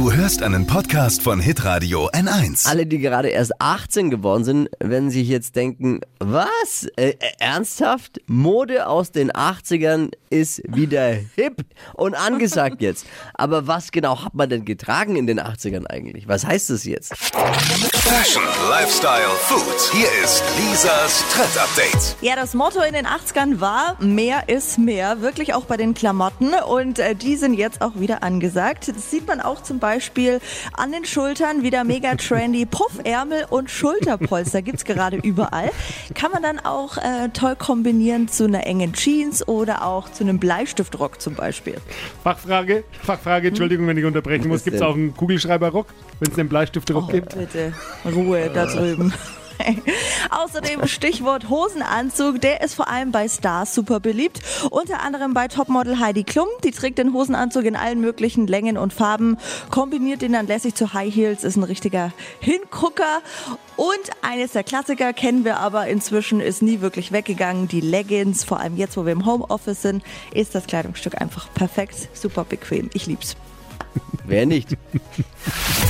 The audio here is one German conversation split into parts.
Du hörst einen Podcast von Hitradio N1. Alle, die gerade erst 18 geworden sind, werden sich jetzt denken, was? Äh, äh, ernsthaft? Mode aus den 80ern ist wieder hip und angesagt jetzt. Aber was genau hat man denn getragen in den 80ern eigentlich? Was heißt das jetzt? Fashion, Lifestyle, Food. Hier ist Lisas Trend Update. Ja, das Motto in den 80ern war, mehr ist mehr, wirklich auch bei den Klamotten und äh, die sind jetzt auch wieder angesagt. Das sieht man auch zum Beispiel an den Schultern, wieder mega trendy, Puffärmel und Schulterpolster gibt's gerade überall. Kann man dann auch äh, toll kombinieren zu einer engen Jeans oder auch zu einem Bleistiftrock zum Beispiel. Fachfrage, Fachfrage, Entschuldigung, wenn ich unterbrechen muss. Gibt es auch einen Kugelschreiberrock, wenn es einen Bleistiftrock Oh, gibt? bitte, Ruhe da drüben. Außerdem Stichwort Hosenanzug, der ist vor allem bei Stars super beliebt. Unter anderem bei Topmodel Heidi Klum. Die trägt den Hosenanzug in allen möglichen Längen und Farben, kombiniert den dann lässig zu High Heels, ist ein richtiger Hingucker. Und eines der Klassiker kennen wir aber inzwischen, ist nie wirklich weggegangen. Die Leggings, vor allem jetzt, wo wir im Homeoffice sind, ist das Kleidungsstück einfach perfekt, super bequem. Ich lieb's. Wer nicht?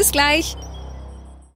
Bis gleich.